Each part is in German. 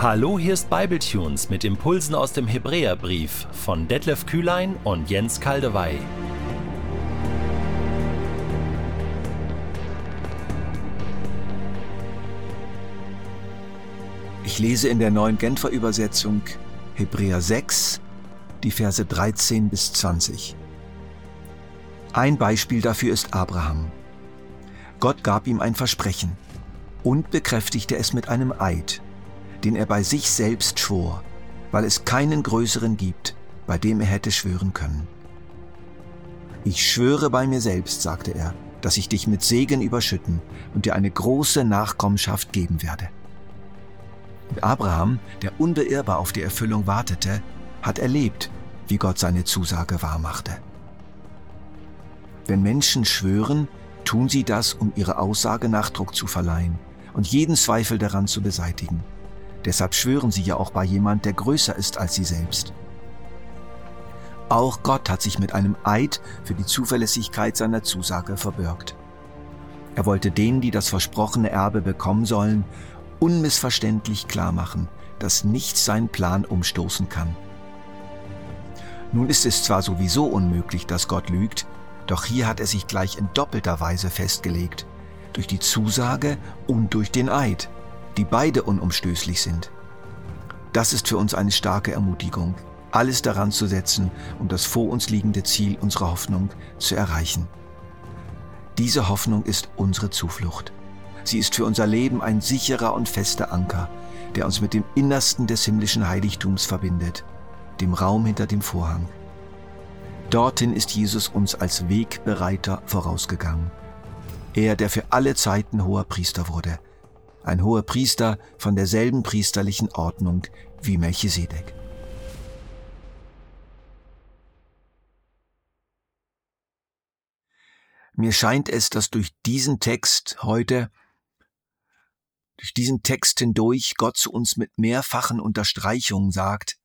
Hallo, hier ist Bibletunes mit Impulsen aus dem Hebräerbrief von Detlef Kühlein und Jens Kaldewey. Ich lese in der neuen Genfer Übersetzung Hebräer 6, die Verse 13 bis 20. Ein Beispiel dafür ist Abraham. Gott gab ihm ein Versprechen und bekräftigte es mit einem Eid, den er bei sich selbst schwor, weil es keinen größeren gibt, bei dem er hätte schwören können. Ich schwöre bei mir selbst, sagte er, dass ich dich mit Segen überschütten und dir eine große Nachkommenschaft geben werde. Und Abraham, der unbeirrbar auf die Erfüllung wartete, hat erlebt, wie Gott seine Zusage wahrmachte. Wenn Menschen schwören, tun sie das, um ihre Aussage Nachdruck zu verleihen und jeden Zweifel daran zu beseitigen. Deshalb schwören sie ja auch bei jemand, der größer ist als sie selbst. Auch Gott hat sich mit einem Eid für die Zuverlässigkeit seiner Zusage verbürgt. Er wollte denen, die das versprochene Erbe bekommen sollen, unmissverständlich klar machen, dass nichts seinen Plan umstoßen kann. Nun ist es zwar sowieso unmöglich, dass Gott lügt, doch hier hat er sich gleich in doppelter Weise festgelegt, durch die Zusage und durch den Eid, die beide unumstößlich sind. Das ist für uns eine starke Ermutigung, alles daran zu setzen, um das vor uns liegende Ziel unserer Hoffnung zu erreichen. Diese Hoffnung ist unsere Zuflucht. Sie ist für unser Leben ein sicherer und fester Anker, der uns mit dem Innersten des himmlischen Heiligtums verbindet, dem Raum hinter dem Vorhang. Dorthin ist Jesus uns als Wegbereiter vorausgegangen. Er, der für alle Zeiten hoher Priester wurde. Ein hoher Priester von derselben priesterlichen Ordnung wie Melchisedek. Mir scheint es, dass durch diesen Text heute, durch diesen Text hindurch Gott zu uns mit mehrfachen Unterstreichungen sagt,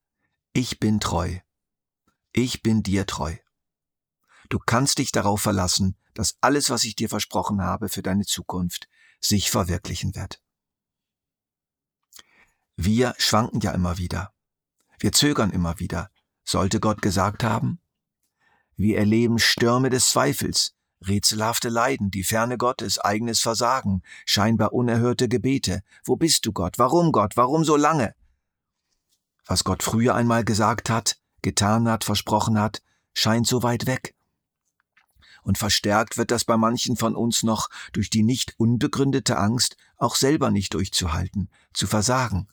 ich bin treu ich bin dir treu. Du kannst dich darauf verlassen, dass alles, was ich dir versprochen habe für deine Zukunft, sich verwirklichen wird. Wir schwanken ja immer wieder. Wir zögern immer wieder. Sollte Gott gesagt haben? Wir erleben Stürme des Zweifels, rätselhafte Leiden, die Ferne Gottes, eigenes Versagen, scheinbar unerhörte Gebete. Wo bist du Gott? Warum Gott? Warum so lange? Was Gott früher einmal gesagt hat, getan hat, versprochen hat, scheint so weit weg. Und verstärkt wird das bei manchen von uns noch durch die nicht unbegründete Angst, auch selber nicht durchzuhalten, zu versagen.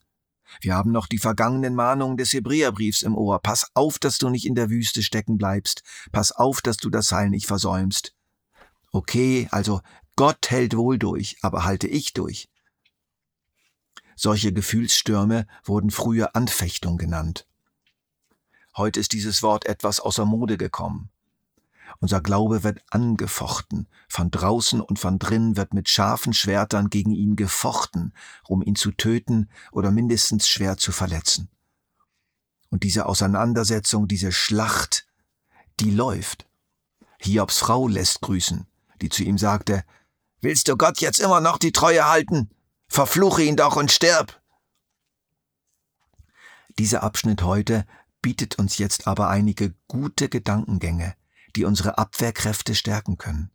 Wir haben noch die vergangenen Mahnungen des Hebräerbriefs im Ohr. Pass auf, dass du nicht in der Wüste stecken bleibst. Pass auf, dass du das Heil nicht versäumst. Okay, also Gott hält wohl durch, aber halte ich durch. Solche Gefühlsstürme wurden früher Anfechtung genannt. Heute ist dieses Wort etwas außer Mode gekommen. Unser Glaube wird angefochten, von draußen und von drinnen wird mit scharfen Schwertern gegen ihn gefochten, um ihn zu töten oder mindestens schwer zu verletzen. Und diese Auseinandersetzung, diese Schlacht, die läuft. Hiobs Frau lässt grüßen, die zu ihm sagte, Willst du Gott jetzt immer noch die Treue halten? Verfluche ihn doch und stirb! Dieser Abschnitt heute bietet uns jetzt aber einige gute Gedankengänge, die unsere Abwehrkräfte stärken können.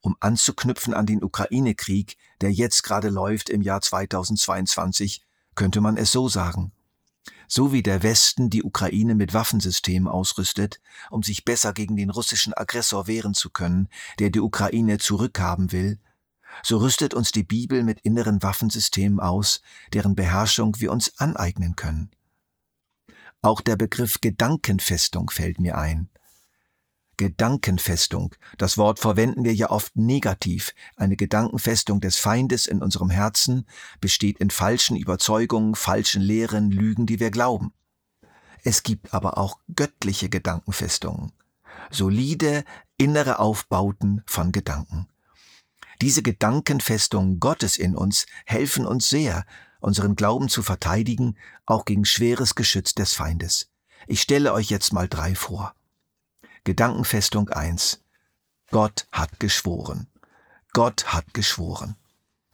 Um anzuknüpfen an den Ukraine-Krieg, der jetzt gerade läuft im Jahr 2022, könnte man es so sagen. So wie der Westen die Ukraine mit Waffensystemen ausrüstet, um sich besser gegen den russischen Aggressor wehren zu können, der die Ukraine zurückhaben will, so rüstet uns die Bibel mit inneren Waffensystemen aus, deren Beherrschung wir uns aneignen können. Auch der Begriff Gedankenfestung fällt mir ein. Gedankenfestung. Das Wort verwenden wir ja oft negativ. Eine Gedankenfestung des Feindes in unserem Herzen besteht in falschen Überzeugungen, falschen Lehren, Lügen, die wir glauben. Es gibt aber auch göttliche Gedankenfestungen. Solide innere Aufbauten von Gedanken. Diese Gedankenfestungen Gottes in uns helfen uns sehr, unseren Glauben zu verteidigen, auch gegen schweres Geschütz des Feindes. Ich stelle euch jetzt mal drei vor. Gedankenfestung eins: Gott hat geschworen. Gott hat geschworen.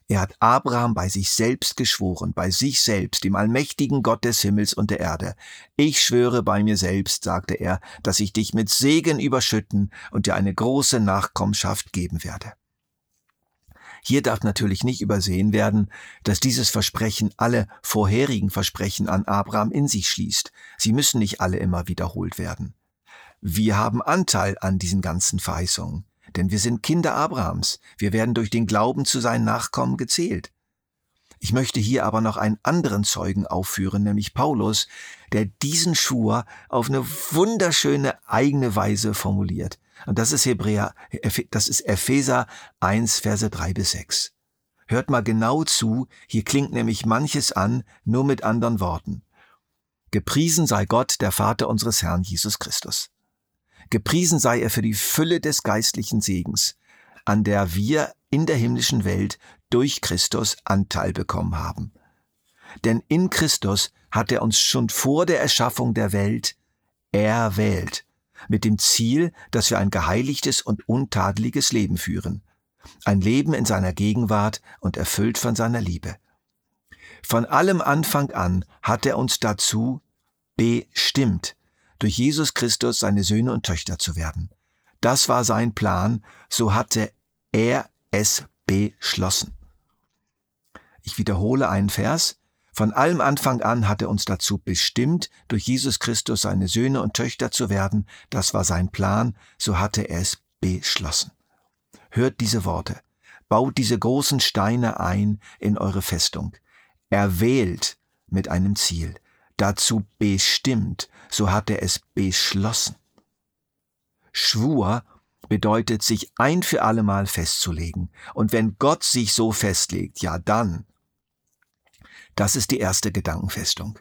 Er hat Abraham bei sich selbst geschworen, bei sich selbst, dem allmächtigen Gott des Himmels und der Erde. Ich schwöre bei mir selbst, sagte er, dass ich dich mit Segen überschütten und dir eine große Nachkommenschaft geben werde. Hier darf natürlich nicht übersehen werden, dass dieses Versprechen alle vorherigen Versprechen an Abraham in sich schließt. Sie müssen nicht alle immer wiederholt werden. Wir haben Anteil an diesen ganzen Verheißungen denn wir sind Kinder Abrahams, wir werden durch den Glauben zu seinen Nachkommen gezählt. Ich möchte hier aber noch einen anderen Zeugen aufführen, nämlich Paulus, der diesen Schwur auf eine wunderschöne eigene Weise formuliert. Und das ist Hebräer, das ist Epheser 1, Verse 3 bis 6. Hört mal genau zu, hier klingt nämlich manches an, nur mit anderen Worten. Gepriesen sei Gott, der Vater unseres Herrn Jesus Christus. Gepriesen sei er für die Fülle des geistlichen Segens, an der wir in der himmlischen Welt durch Christus Anteil bekommen haben. Denn in Christus hat er uns schon vor der Erschaffung der Welt erwählt, mit dem Ziel, dass wir ein geheiligtes und untadeliges Leben führen, ein Leben in seiner Gegenwart und erfüllt von seiner Liebe. Von allem Anfang an hat er uns dazu bestimmt, durch Jesus Christus seine Söhne und Töchter zu werden. Das war sein Plan, so hatte er es beschlossen. Ich wiederhole einen Vers. Von allem Anfang an hat er uns dazu bestimmt, durch Jesus Christus seine Söhne und Töchter zu werden. Das war sein Plan, so hatte er es beschlossen. Hört diese Worte. Baut diese großen Steine ein in eure Festung. Erwählt mit einem Ziel dazu bestimmt, so hat er es beschlossen. Schwur bedeutet, sich ein für allemal festzulegen. Und wenn Gott sich so festlegt, ja dann. Das ist die erste Gedankenfestung.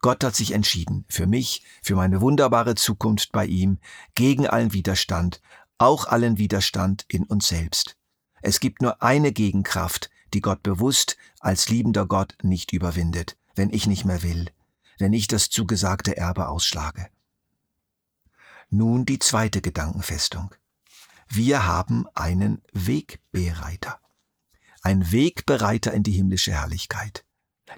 Gott hat sich entschieden, für mich, für meine wunderbare Zukunft bei ihm, gegen allen Widerstand, auch allen Widerstand in uns selbst. Es gibt nur eine Gegenkraft, die Gott bewusst als liebender Gott nicht überwindet, wenn ich nicht mehr will wenn ich das zugesagte Erbe ausschlage. Nun die zweite Gedankenfestung. Wir haben einen Wegbereiter. Ein Wegbereiter in die himmlische Herrlichkeit.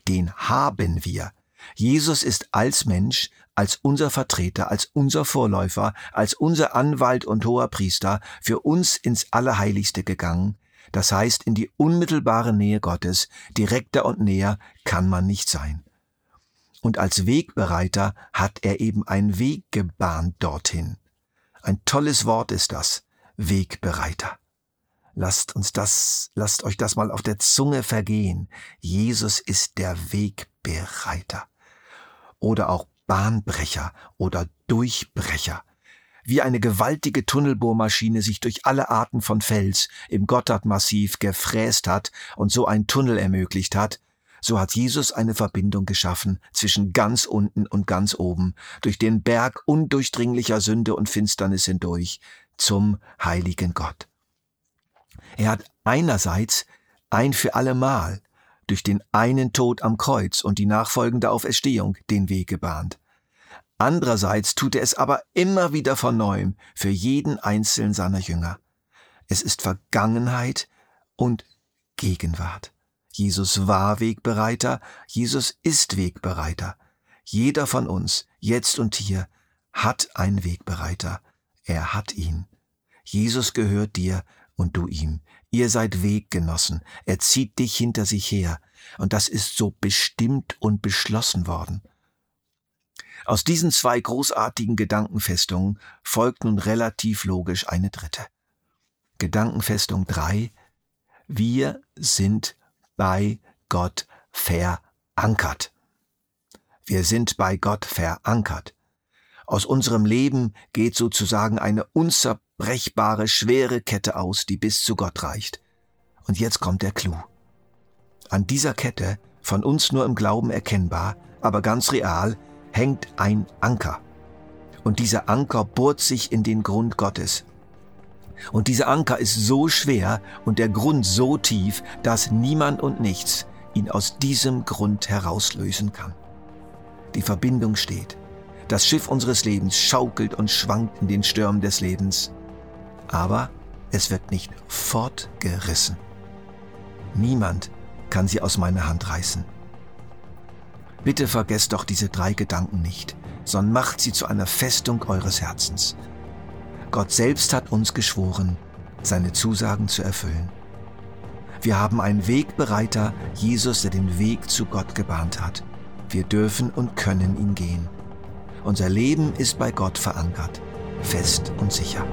Den haben wir. Jesus ist als Mensch, als unser Vertreter, als unser Vorläufer, als unser Anwalt und hoher Priester für uns ins Allerheiligste gegangen, das heißt in die unmittelbare Nähe Gottes, direkter und näher kann man nicht sein. Und als Wegbereiter hat er eben einen Weg gebahnt dorthin. Ein tolles Wort ist das, Wegbereiter. Lasst uns das, lasst euch das mal auf der Zunge vergehen. Jesus ist der Wegbereiter. Oder auch Bahnbrecher oder Durchbrecher. Wie eine gewaltige Tunnelbohrmaschine sich durch alle Arten von Fels im Gotthardmassiv gefräst hat und so einen Tunnel ermöglicht hat, so hat Jesus eine Verbindung geschaffen zwischen ganz unten und ganz oben, durch den Berg undurchdringlicher Sünde und Finsternis hindurch, zum heiligen Gott. Er hat einerseits ein für allemal durch den einen Tod am Kreuz und die nachfolgende Auferstehung den Weg gebahnt. Andererseits tut er es aber immer wieder von neuem für jeden einzelnen seiner Jünger. Es ist Vergangenheit und Gegenwart. Jesus war Wegbereiter, Jesus ist Wegbereiter. Jeder von uns, jetzt und hier, hat einen Wegbereiter. Er hat ihn. Jesus gehört dir und du ihm. Ihr seid Weggenossen. Er zieht dich hinter sich her. Und das ist so bestimmt und beschlossen worden. Aus diesen zwei großartigen Gedankenfestungen folgt nun relativ logisch eine dritte. Gedankenfestung drei: Wir sind bei Gott verankert. Wir sind bei Gott verankert. Aus unserem Leben geht sozusagen eine unzerbrechbare, schwere Kette aus, die bis zu Gott reicht. Und jetzt kommt der Clou. An dieser Kette, von uns nur im Glauben erkennbar, aber ganz real, hängt ein Anker. Und dieser Anker bohrt sich in den Grund Gottes. Und dieser Anker ist so schwer und der Grund so tief, dass niemand und nichts ihn aus diesem Grund herauslösen kann. Die Verbindung steht. Das Schiff unseres Lebens schaukelt und schwankt in den Stürmen des Lebens. Aber es wird nicht fortgerissen. Niemand kann sie aus meiner Hand reißen. Bitte vergesst doch diese drei Gedanken nicht, sondern macht sie zu einer Festung eures Herzens. Gott selbst hat uns geschworen, seine Zusagen zu erfüllen. Wir haben einen Wegbereiter, Jesus, der den Weg zu Gott gebahnt hat. Wir dürfen und können ihn gehen. Unser Leben ist bei Gott verankert, fest und sicher.